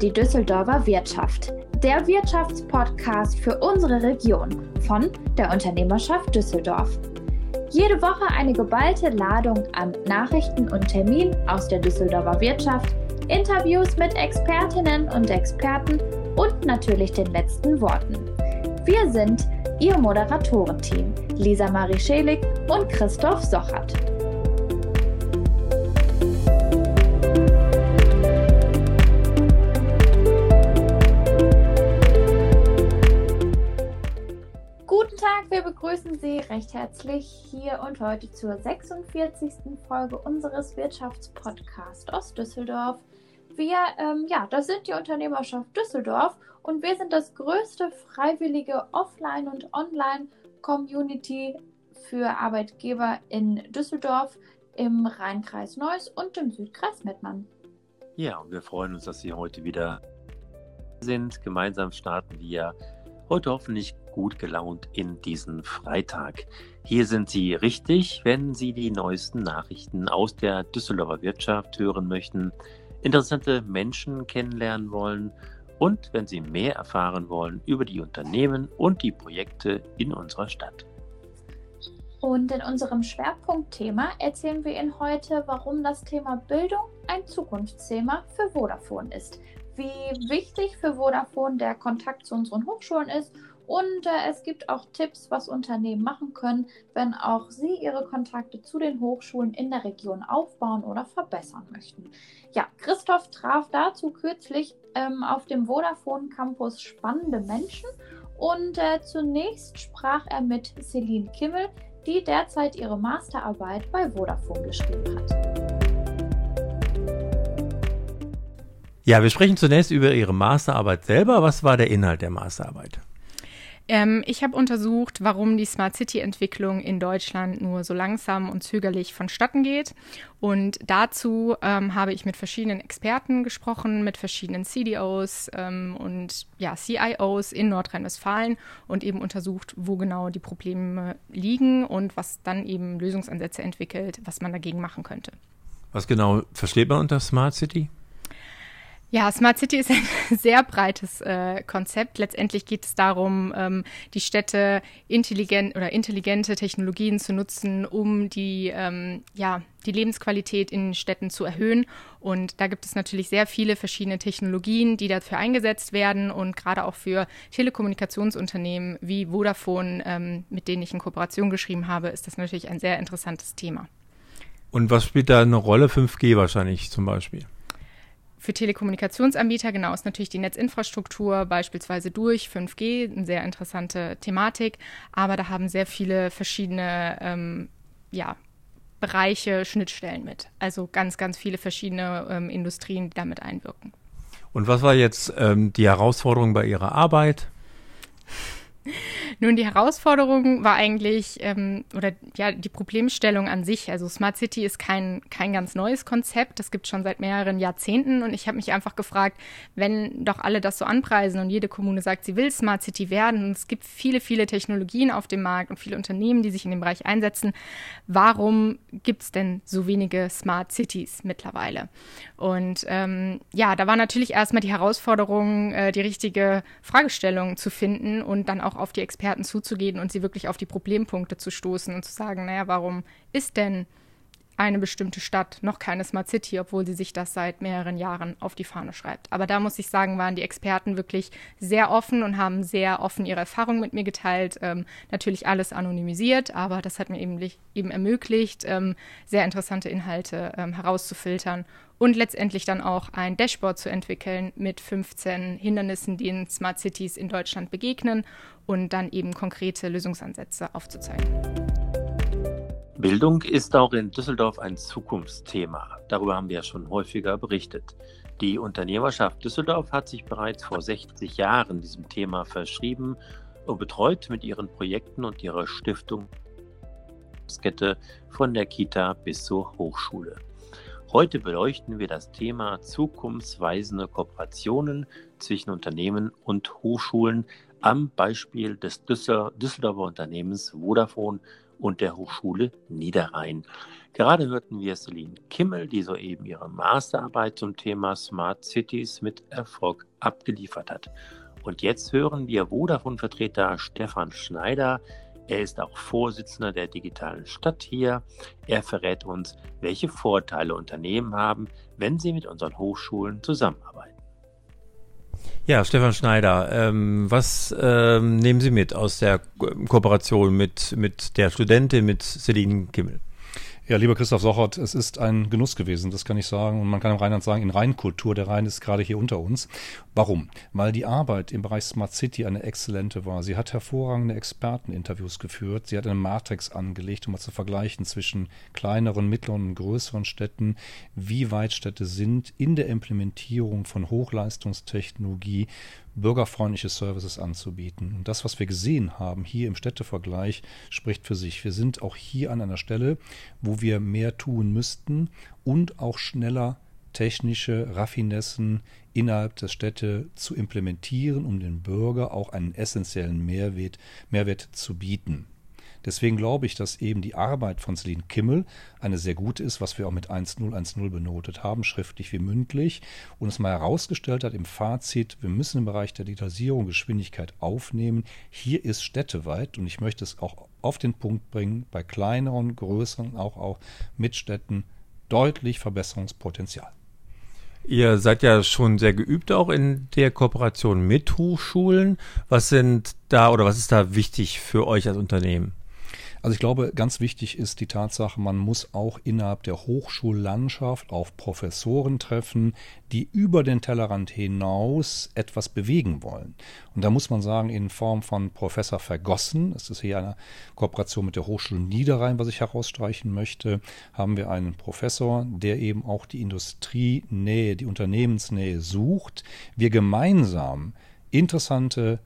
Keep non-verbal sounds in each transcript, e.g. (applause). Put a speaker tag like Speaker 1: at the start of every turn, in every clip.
Speaker 1: die Düsseldorfer Wirtschaft, der Wirtschaftspodcast für unsere Region von der Unternehmerschaft Düsseldorf. Jede Woche eine geballte Ladung an Nachrichten und Terminen aus der Düsseldorfer Wirtschaft, Interviews mit Expertinnen und Experten und natürlich den letzten Worten. Wir sind Ihr Moderatorenteam Lisa Marie Schelig und Christoph Sochert. Begrüßen Sie recht herzlich hier und heute zur 46. Folge unseres Wirtschaftspodcasts aus Düsseldorf. Wir, ähm, ja, das sind die Unternehmerschaft Düsseldorf und wir sind das größte freiwillige Offline- und Online-Community für Arbeitgeber in Düsseldorf, im Rheinkreis Neuss und im Südkreis Mettmann.
Speaker 2: Ja, und wir freuen uns, dass Sie heute wieder sind. Gemeinsam starten wir heute hoffentlich gut gelaunt in diesen Freitag. Hier sind Sie richtig, wenn Sie die neuesten Nachrichten aus der Düsseldorfer Wirtschaft hören möchten, interessante Menschen kennenlernen wollen und wenn Sie mehr erfahren wollen über die Unternehmen und die Projekte in unserer Stadt.
Speaker 1: Und in unserem Schwerpunktthema erzählen wir Ihnen heute, warum das Thema Bildung ein Zukunftsthema für Vodafone ist, wie wichtig für Vodafone der Kontakt zu unseren Hochschulen ist und äh, es gibt auch Tipps, was Unternehmen machen können, wenn auch sie ihre Kontakte zu den Hochschulen in der Region aufbauen oder verbessern möchten. Ja, Christoph traf dazu kürzlich ähm, auf dem Vodafone Campus spannende Menschen und äh, zunächst sprach er mit Celine Kimmel, die derzeit ihre Masterarbeit bei Vodafone geschrieben hat.
Speaker 3: Ja, wir sprechen zunächst über Ihre Masterarbeit selber. Was war der Inhalt der Masterarbeit?
Speaker 4: Ähm, ich habe untersucht, warum die Smart City-Entwicklung in Deutschland nur so langsam und zögerlich vonstatten geht. Und dazu ähm, habe ich mit verschiedenen Experten gesprochen, mit verschiedenen CDOs ähm, und ja, CIOs in Nordrhein-Westfalen und eben untersucht, wo genau die Probleme liegen und was dann eben Lösungsansätze entwickelt, was man dagegen machen könnte.
Speaker 3: Was genau versteht man unter Smart City?
Speaker 4: Ja, Smart City ist ein (laughs) sehr breites äh, Konzept. Letztendlich geht es darum, ähm, die Städte intelligent oder intelligente Technologien zu nutzen, um die, ähm, ja, die Lebensqualität in Städten zu erhöhen. Und da gibt es natürlich sehr viele verschiedene Technologien, die dafür eingesetzt werden. Und gerade auch für Telekommunikationsunternehmen wie Vodafone, ähm, mit denen ich in Kooperation geschrieben habe, ist das natürlich ein sehr interessantes Thema.
Speaker 3: Und was spielt da eine Rolle? 5G wahrscheinlich zum Beispiel.
Speaker 4: Für Telekommunikationsanbieter genau ist natürlich die Netzinfrastruktur beispielsweise durch 5G eine sehr interessante Thematik, aber da haben sehr viele verschiedene ähm, ja, Bereiche, Schnittstellen mit. Also ganz, ganz viele verschiedene ähm, Industrien, die damit einwirken.
Speaker 3: Und was war jetzt ähm, die Herausforderung bei Ihrer Arbeit? (laughs)
Speaker 4: Nun, die Herausforderung war eigentlich, ähm, oder ja, die Problemstellung an sich. Also Smart City ist kein, kein ganz neues Konzept. Das gibt es schon seit mehreren Jahrzehnten. Und ich habe mich einfach gefragt, wenn doch alle das so anpreisen und jede Kommune sagt, sie will Smart City werden und es gibt viele, viele Technologien auf dem Markt und viele Unternehmen, die sich in dem Bereich einsetzen, warum gibt es denn so wenige Smart Cities mittlerweile? Und ähm, ja, da war natürlich erstmal die Herausforderung, äh, die richtige Fragestellung zu finden und dann auch auf die Experten Experten zuzugehen und sie wirklich auf die Problempunkte zu stoßen und zu sagen, naja, warum ist denn eine bestimmte Stadt noch keine Smart City, obwohl sie sich das seit mehreren Jahren auf die Fahne schreibt. Aber da muss ich sagen, waren die Experten wirklich sehr offen und haben sehr offen ihre Erfahrungen mit mir geteilt. Ähm, natürlich alles anonymisiert, aber das hat mir eben, eben ermöglicht, ähm, sehr interessante Inhalte ähm, herauszufiltern und letztendlich dann auch ein Dashboard zu entwickeln mit 15 Hindernissen, die in Smart Cities in Deutschland begegnen und dann eben konkrete Lösungsansätze aufzuzeigen.
Speaker 2: Bildung ist auch in Düsseldorf ein Zukunftsthema. Darüber haben wir ja schon häufiger berichtet. Die Unternehmerschaft Düsseldorf hat sich bereits vor 60 Jahren diesem Thema verschrieben und betreut mit ihren Projekten und ihrer Stiftung Kette von der Kita bis zur Hochschule. Heute beleuchten wir das Thema zukunftsweisende Kooperationen zwischen Unternehmen und Hochschulen am Beispiel des Düsseldorfer Unternehmens Vodafone und der Hochschule Niederrhein. Gerade hörten wir Celine Kimmel, die soeben ihre Masterarbeit zum Thema Smart Cities mit Erfolg abgeliefert hat. Und jetzt hören wir Vodafone-Vertreter Stefan Schneider. Er ist auch Vorsitzender der digitalen Stadt hier. Er verrät uns, welche Vorteile Unternehmen haben, wenn sie mit unseren Hochschulen zusammenarbeiten.
Speaker 3: Ja, Stefan Schneider, ähm, was ähm, nehmen Sie mit aus der Kooperation mit, mit der Studentin, mit Celine Kimmel?
Speaker 5: Ja, lieber Christoph Sochert, es ist ein Genuss gewesen, das kann ich sagen. Und man kann im Rheinland sagen, in Rheinkultur, der Rhein ist gerade hier unter uns. Warum? Weil die Arbeit im Bereich Smart City eine exzellente war. Sie hat hervorragende Experteninterviews geführt. Sie hat eine Matrix angelegt, um mal zu vergleichen zwischen kleineren, mittleren und größeren Städten, wie weit Städte sind in der Implementierung von Hochleistungstechnologie bürgerfreundliche Services anzubieten. Und das, was wir gesehen haben hier im Städtevergleich, spricht für sich. Wir sind auch hier an einer Stelle, wo wir mehr tun müssten und auch schneller technische Raffinessen innerhalb der Städte zu implementieren, um den Bürger auch einen essentiellen Mehrwert, Mehrwert zu bieten. Deswegen glaube ich, dass eben die Arbeit von Celine Kimmel eine sehr gute ist, was wir auch mit 1.010 benotet haben, schriftlich wie mündlich, und es mal herausgestellt hat im Fazit, wir müssen im Bereich der Digitalisierung Geschwindigkeit aufnehmen. Hier ist städteweit, und ich möchte es auch auf den Punkt bringen, bei kleineren, größeren, auch, auch Mitstädten deutlich Verbesserungspotenzial.
Speaker 3: Ihr seid ja schon sehr geübt auch in der Kooperation mit Hochschulen. Was sind da oder was ist da wichtig für euch als Unternehmen?
Speaker 5: Also ich glaube, ganz wichtig ist die Tatsache, man muss auch innerhalb der Hochschullandschaft auf Professoren treffen, die über den Tellerrand hinaus etwas bewegen wollen. Und da muss man sagen, in Form von Professor Vergossen, das ist hier eine Kooperation mit der Hochschule Niederrhein, was ich herausstreichen möchte, haben wir einen Professor, der eben auch die Industrienähe, die Unternehmensnähe sucht. Wir gemeinsam interessante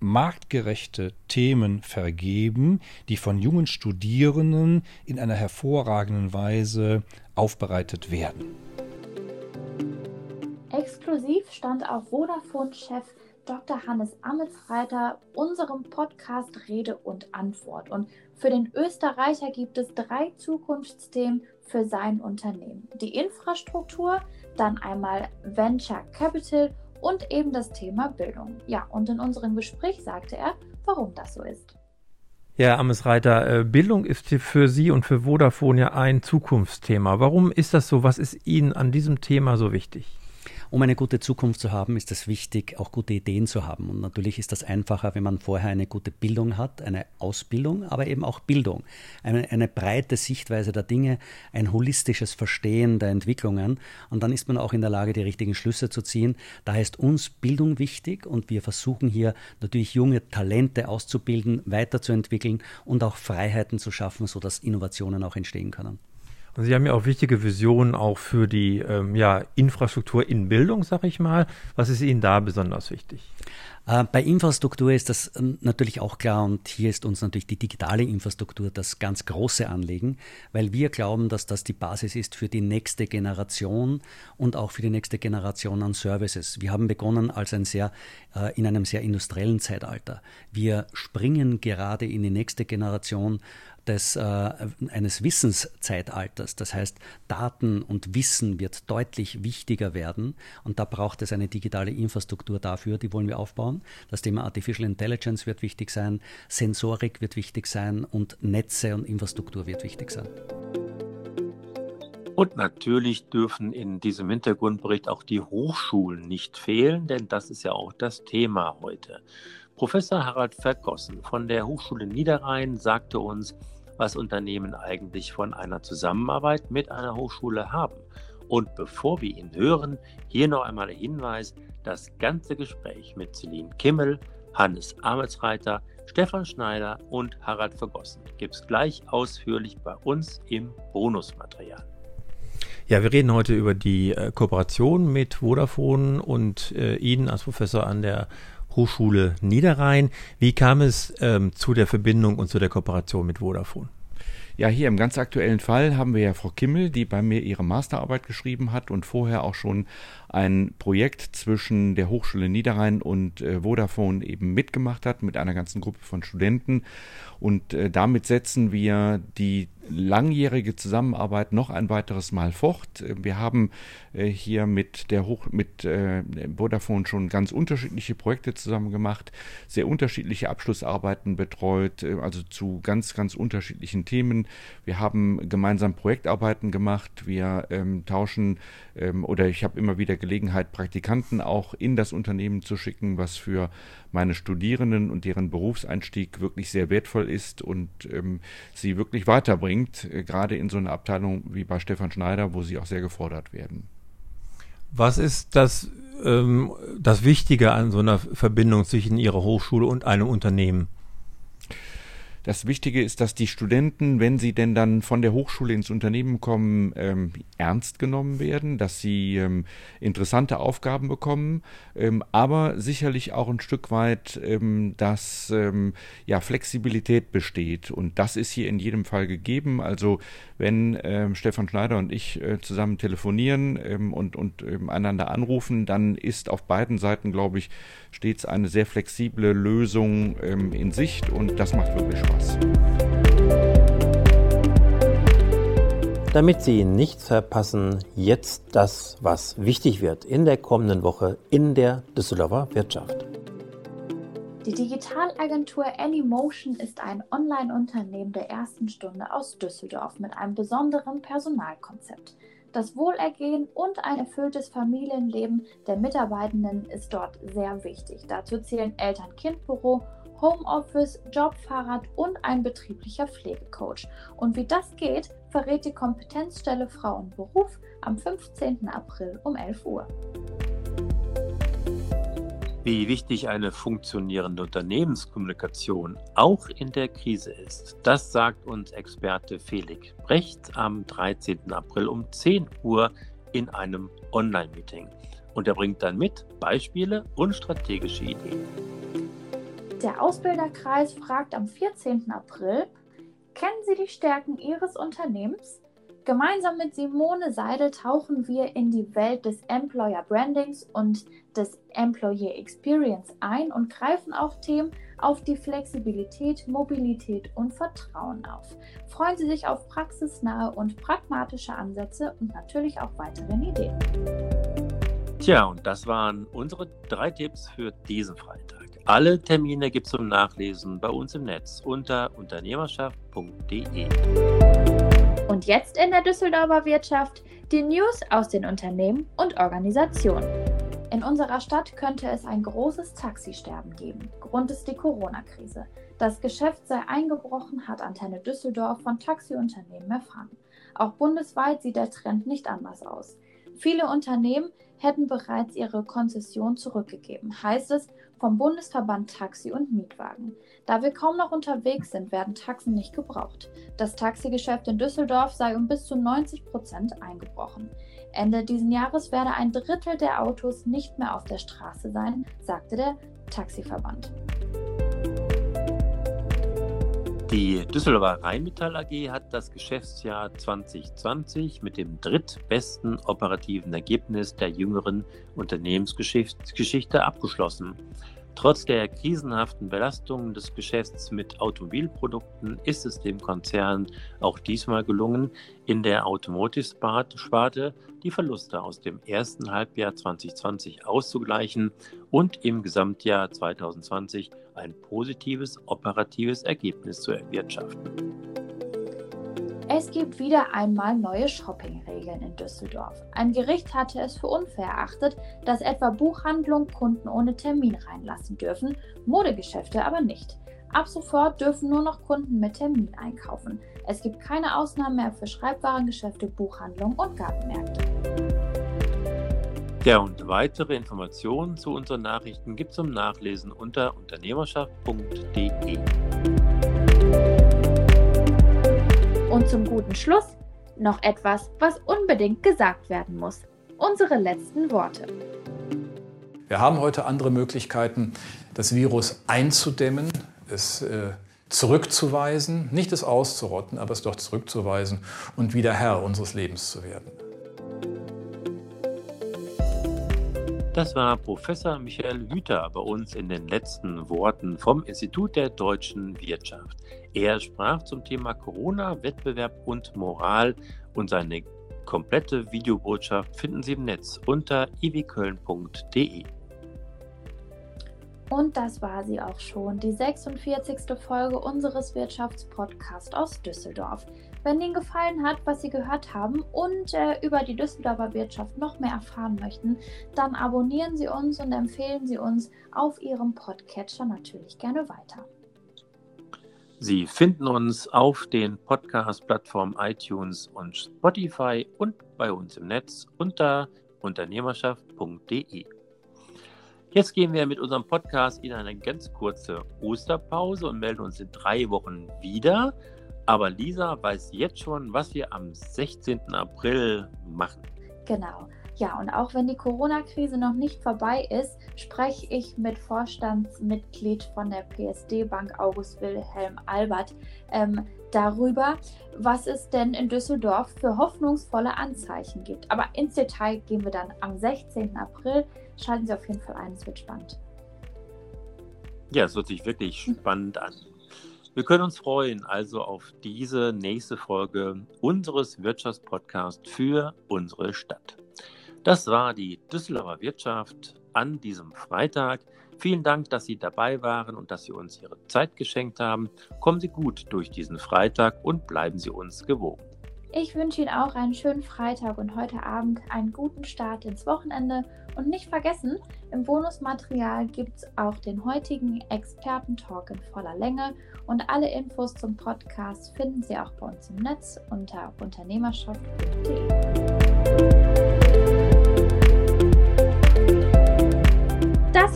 Speaker 5: marktgerechte Themen vergeben, die von jungen Studierenden in einer hervorragenden Weise aufbereitet werden.
Speaker 1: Exklusiv stand auch Vodafone-Chef Dr. Hannes Amelsreiter unserem Podcast Rede und Antwort. Und für den Österreicher gibt es drei Zukunftsthemen für sein Unternehmen. Die Infrastruktur, dann einmal Venture Capital und eben das Thema Bildung. Ja, und in unserem Gespräch sagte er, warum das so ist.
Speaker 3: Ja, Amesreiter, äh, Bildung ist für Sie und für Vodafone ja ein Zukunftsthema. Warum ist das so? Was ist Ihnen an diesem Thema so wichtig?
Speaker 6: Um eine gute Zukunft zu haben, ist es wichtig, auch gute Ideen zu haben. Und natürlich ist das einfacher, wenn man vorher eine gute Bildung hat, eine Ausbildung, aber eben auch Bildung. Eine, eine breite Sichtweise der Dinge, ein holistisches Verstehen der Entwicklungen. Und dann ist man auch in der Lage, die richtigen Schlüsse zu ziehen. Daher ist uns Bildung wichtig und wir versuchen hier natürlich junge Talente auszubilden, weiterzuentwickeln und auch Freiheiten zu schaffen, sodass Innovationen auch entstehen können.
Speaker 3: Sie haben ja auch wichtige Visionen auch für die ähm, ja, Infrastruktur in Bildung, sag ich mal. Was ist Ihnen da besonders wichtig?
Speaker 6: Äh, bei Infrastruktur ist das ähm, natürlich auch klar und hier ist uns natürlich die digitale Infrastruktur das ganz große Anliegen, weil wir glauben, dass das die Basis ist für die nächste Generation und auch für die nächste Generation an Services. Wir haben begonnen als ein sehr äh, in einem sehr industriellen Zeitalter. Wir springen gerade in die nächste Generation des, äh, eines Wissenszeitalters. Das heißt, Daten und Wissen wird deutlich wichtiger werden und da braucht es eine digitale Infrastruktur dafür, die wollen wir aufbauen. Das Thema Artificial Intelligence wird wichtig sein, Sensorik wird wichtig sein und Netze und Infrastruktur wird wichtig sein.
Speaker 2: Und natürlich dürfen in diesem Hintergrundbericht auch die Hochschulen nicht fehlen, denn das ist ja auch das Thema heute. Professor Harald Vergossen von der Hochschule Niederrhein sagte uns, was Unternehmen eigentlich von einer Zusammenarbeit mit einer Hochschule haben. Und bevor wir ihn hören, hier noch einmal der Hinweis, das ganze Gespräch mit Celine Kimmel, Hannes Amelsreiter, Stefan Schneider und Harald Vergossen gibt es gleich ausführlich bei uns im Bonusmaterial.
Speaker 3: Ja, wir reden heute über die äh, Kooperation mit Vodafone und äh, Ihnen als Professor an der Hochschule Niederrhein. Wie kam es ähm, zu der Verbindung und zu der Kooperation mit Vodafone?
Speaker 7: Ja, hier im ganz aktuellen Fall haben wir ja Frau Kimmel, die bei mir ihre Masterarbeit geschrieben hat und vorher auch schon ein Projekt zwischen der Hochschule Niederrhein und äh, Vodafone eben mitgemacht hat mit einer ganzen Gruppe von Studenten. Und äh, damit setzen wir die langjährige Zusammenarbeit noch ein weiteres Mal fort. Wir haben äh, hier mit der Hoch mit äh, Vodafone schon ganz unterschiedliche Projekte zusammen gemacht, sehr unterschiedliche Abschlussarbeiten betreut, äh, also zu ganz ganz unterschiedlichen Themen. Wir haben gemeinsam Projektarbeiten gemacht. Wir ähm, tauschen ähm, oder ich habe immer wieder Gelegenheit, Praktikanten auch in das Unternehmen zu schicken, was für meine Studierenden und deren Berufseinstieg wirklich sehr wertvoll ist und ähm, sie wirklich weiterbringt, äh, gerade in so einer Abteilung wie bei Stefan Schneider, wo sie auch sehr gefordert werden.
Speaker 3: Was ist das, ähm, das Wichtige an so einer Verbindung zwischen Ihrer Hochschule und einem Unternehmen?
Speaker 7: Das Wichtige ist, dass die Studenten, wenn sie denn dann von der Hochschule ins Unternehmen kommen, ähm, ernst genommen werden, dass sie ähm, interessante Aufgaben bekommen, ähm, aber sicherlich auch ein Stück weit, ähm, dass ähm, ja, Flexibilität besteht. Und das ist hier in jedem Fall gegeben. Also wenn ähm, Stefan Schneider und ich äh, zusammen telefonieren und, und einander anrufen, dann ist auf beiden Seiten, glaube ich, stets eine sehr flexible Lösung in Sicht und das macht wirklich Spaß. Spaß.
Speaker 2: Damit Sie nichts verpassen, jetzt das, was wichtig wird in der kommenden Woche in der Düsseldorfer Wirtschaft.
Speaker 1: Die Digitalagentur Anymotion ist ein Online-Unternehmen der ersten Stunde aus Düsseldorf mit einem besonderen Personalkonzept. Das Wohlergehen und ein erfülltes Familienleben der Mitarbeitenden ist dort sehr wichtig. Dazu zählen Eltern-Kind-Büro Homeoffice, Jobfahrrad und ein betrieblicher Pflegecoach. Und wie das geht, verrät die Kompetenzstelle Frau und Beruf am 15. April um 11 Uhr.
Speaker 2: Wie wichtig eine funktionierende Unternehmenskommunikation auch in der Krise ist, das sagt uns Experte Felix Brecht am 13. April um 10 Uhr in einem Online-Meeting. Und er bringt dann mit Beispiele und strategische Ideen.
Speaker 1: Der Ausbilderkreis fragt am 14. April, kennen Sie die Stärken Ihres Unternehmens? Gemeinsam mit Simone Seidel tauchen wir in die Welt des Employer Brandings und des Employee Experience ein und greifen auch Themen auf die Flexibilität, Mobilität und Vertrauen auf. Freuen Sie sich auf praxisnahe und pragmatische Ansätze und natürlich auch weiteren Ideen.
Speaker 2: Tja, und das waren unsere drei Tipps für diesen Freitag. Alle Termine gibt es zum Nachlesen bei uns im Netz unter unternehmerschaft.de.
Speaker 1: Und jetzt in der Düsseldorfer Wirtschaft die News aus den Unternehmen und Organisationen. In unserer Stadt könnte es ein großes Taxisterben geben. Grund ist die Corona-Krise. Das Geschäft sei eingebrochen, hat Antenne Düsseldorf von Taxiunternehmen erfahren. Auch bundesweit sieht der Trend nicht anders aus. Viele Unternehmen hätten bereits ihre Konzession zurückgegeben, heißt es vom Bundesverband Taxi und Mietwagen. Da wir kaum noch unterwegs sind, werden Taxen nicht gebraucht. Das Taxigeschäft in Düsseldorf sei um bis zu 90 Prozent eingebrochen. Ende dieses Jahres werde ein Drittel der Autos nicht mehr auf der Straße sein, sagte der Taxiverband.
Speaker 2: Die Düsseldorfer Rheinmetall AG hat das Geschäftsjahr 2020 mit dem drittbesten operativen Ergebnis der jüngeren Unternehmensgeschichte abgeschlossen. Trotz der krisenhaften Belastungen des Geschäfts mit Automobilprodukten ist es dem Konzern auch diesmal gelungen, in der Automotive-Sparte die Verluste aus dem ersten Halbjahr 2020 auszugleichen und im Gesamtjahr 2020 ein positives operatives Ergebnis zu erwirtschaften.
Speaker 1: Es gibt wieder einmal neue Shoppingregeln in Düsseldorf. Ein Gericht hatte es für unfair erachtet, dass etwa Buchhandlungen Kunden ohne Termin reinlassen dürfen, Modegeschäfte aber nicht. Ab sofort dürfen nur noch Kunden mit Termin einkaufen. Es gibt keine Ausnahmen mehr für Schreibwarengeschäfte, Buchhandlungen und Gartenmärkte.
Speaker 2: Ja, und weitere Informationen zu unseren Nachrichten gibt es zum Nachlesen unter unternehmerschaft.de.
Speaker 1: Und zum guten Schluss noch etwas, was unbedingt gesagt werden muss. Unsere letzten Worte.
Speaker 8: Wir haben heute andere Möglichkeiten, das Virus einzudämmen. Es äh, zurückzuweisen, nicht es auszurotten, aber es doch zurückzuweisen und wieder Herr unseres Lebens zu werden.
Speaker 2: Das war Professor Michael Hüter bei uns in den letzten Worten vom Institut der deutschen Wirtschaft. Er sprach zum Thema Corona, Wettbewerb und Moral und seine komplette Videobotschaft finden Sie im Netz unter iwköln.de.
Speaker 1: Und das war sie auch schon, die 46. Folge unseres Wirtschaftspodcasts aus Düsseldorf. Wenn Ihnen gefallen hat, was Sie gehört haben und äh, über die Düsseldorfer Wirtschaft noch mehr erfahren möchten, dann abonnieren Sie uns und empfehlen Sie uns auf Ihrem Podcatcher natürlich gerne weiter.
Speaker 2: Sie finden uns auf den Podcast-Plattformen iTunes und Spotify und bei uns im Netz unter unternehmerschaft.de. Jetzt gehen wir mit unserem Podcast in eine ganz kurze Osterpause und melden uns in drei Wochen wieder. Aber Lisa weiß jetzt schon, was wir am 16. April machen.
Speaker 1: Genau. Ja, und auch wenn die Corona-Krise noch nicht vorbei ist, spreche ich mit Vorstandsmitglied von der PSD Bank August Wilhelm Albert ähm, darüber, was es denn in Düsseldorf für hoffnungsvolle Anzeichen gibt. Aber ins Detail gehen wir dann am 16. April. Schalten Sie auf jeden Fall ein, es wird spannend.
Speaker 2: Ja, es hört sich wirklich spannend an. Wir können uns freuen also auf diese nächste Folge unseres Wirtschaftspodcasts für unsere Stadt. Das war die Düsseldorfer Wirtschaft an diesem Freitag. Vielen Dank, dass Sie dabei waren und dass Sie uns Ihre Zeit geschenkt haben. Kommen Sie gut durch diesen Freitag und bleiben Sie uns gewogen.
Speaker 1: Ich wünsche Ihnen auch einen schönen Freitag und heute Abend einen guten Start ins Wochenende. Und nicht vergessen, im Bonusmaterial gibt es auch den heutigen Experten-Talk in voller Länge. Und alle Infos zum Podcast finden Sie auch bei uns im Netz unter unternehmerschaft.de.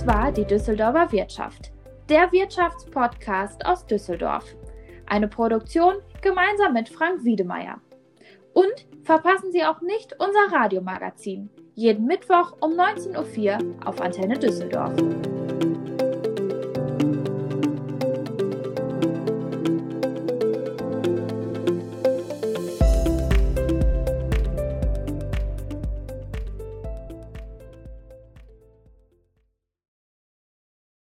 Speaker 1: Das war die Düsseldorfer Wirtschaft, der Wirtschaftspodcast aus Düsseldorf. Eine Produktion gemeinsam mit Frank Wiedemeyer. Und verpassen Sie auch nicht unser Radiomagazin. Jeden Mittwoch um 19.04 Uhr auf Antenne Düsseldorf.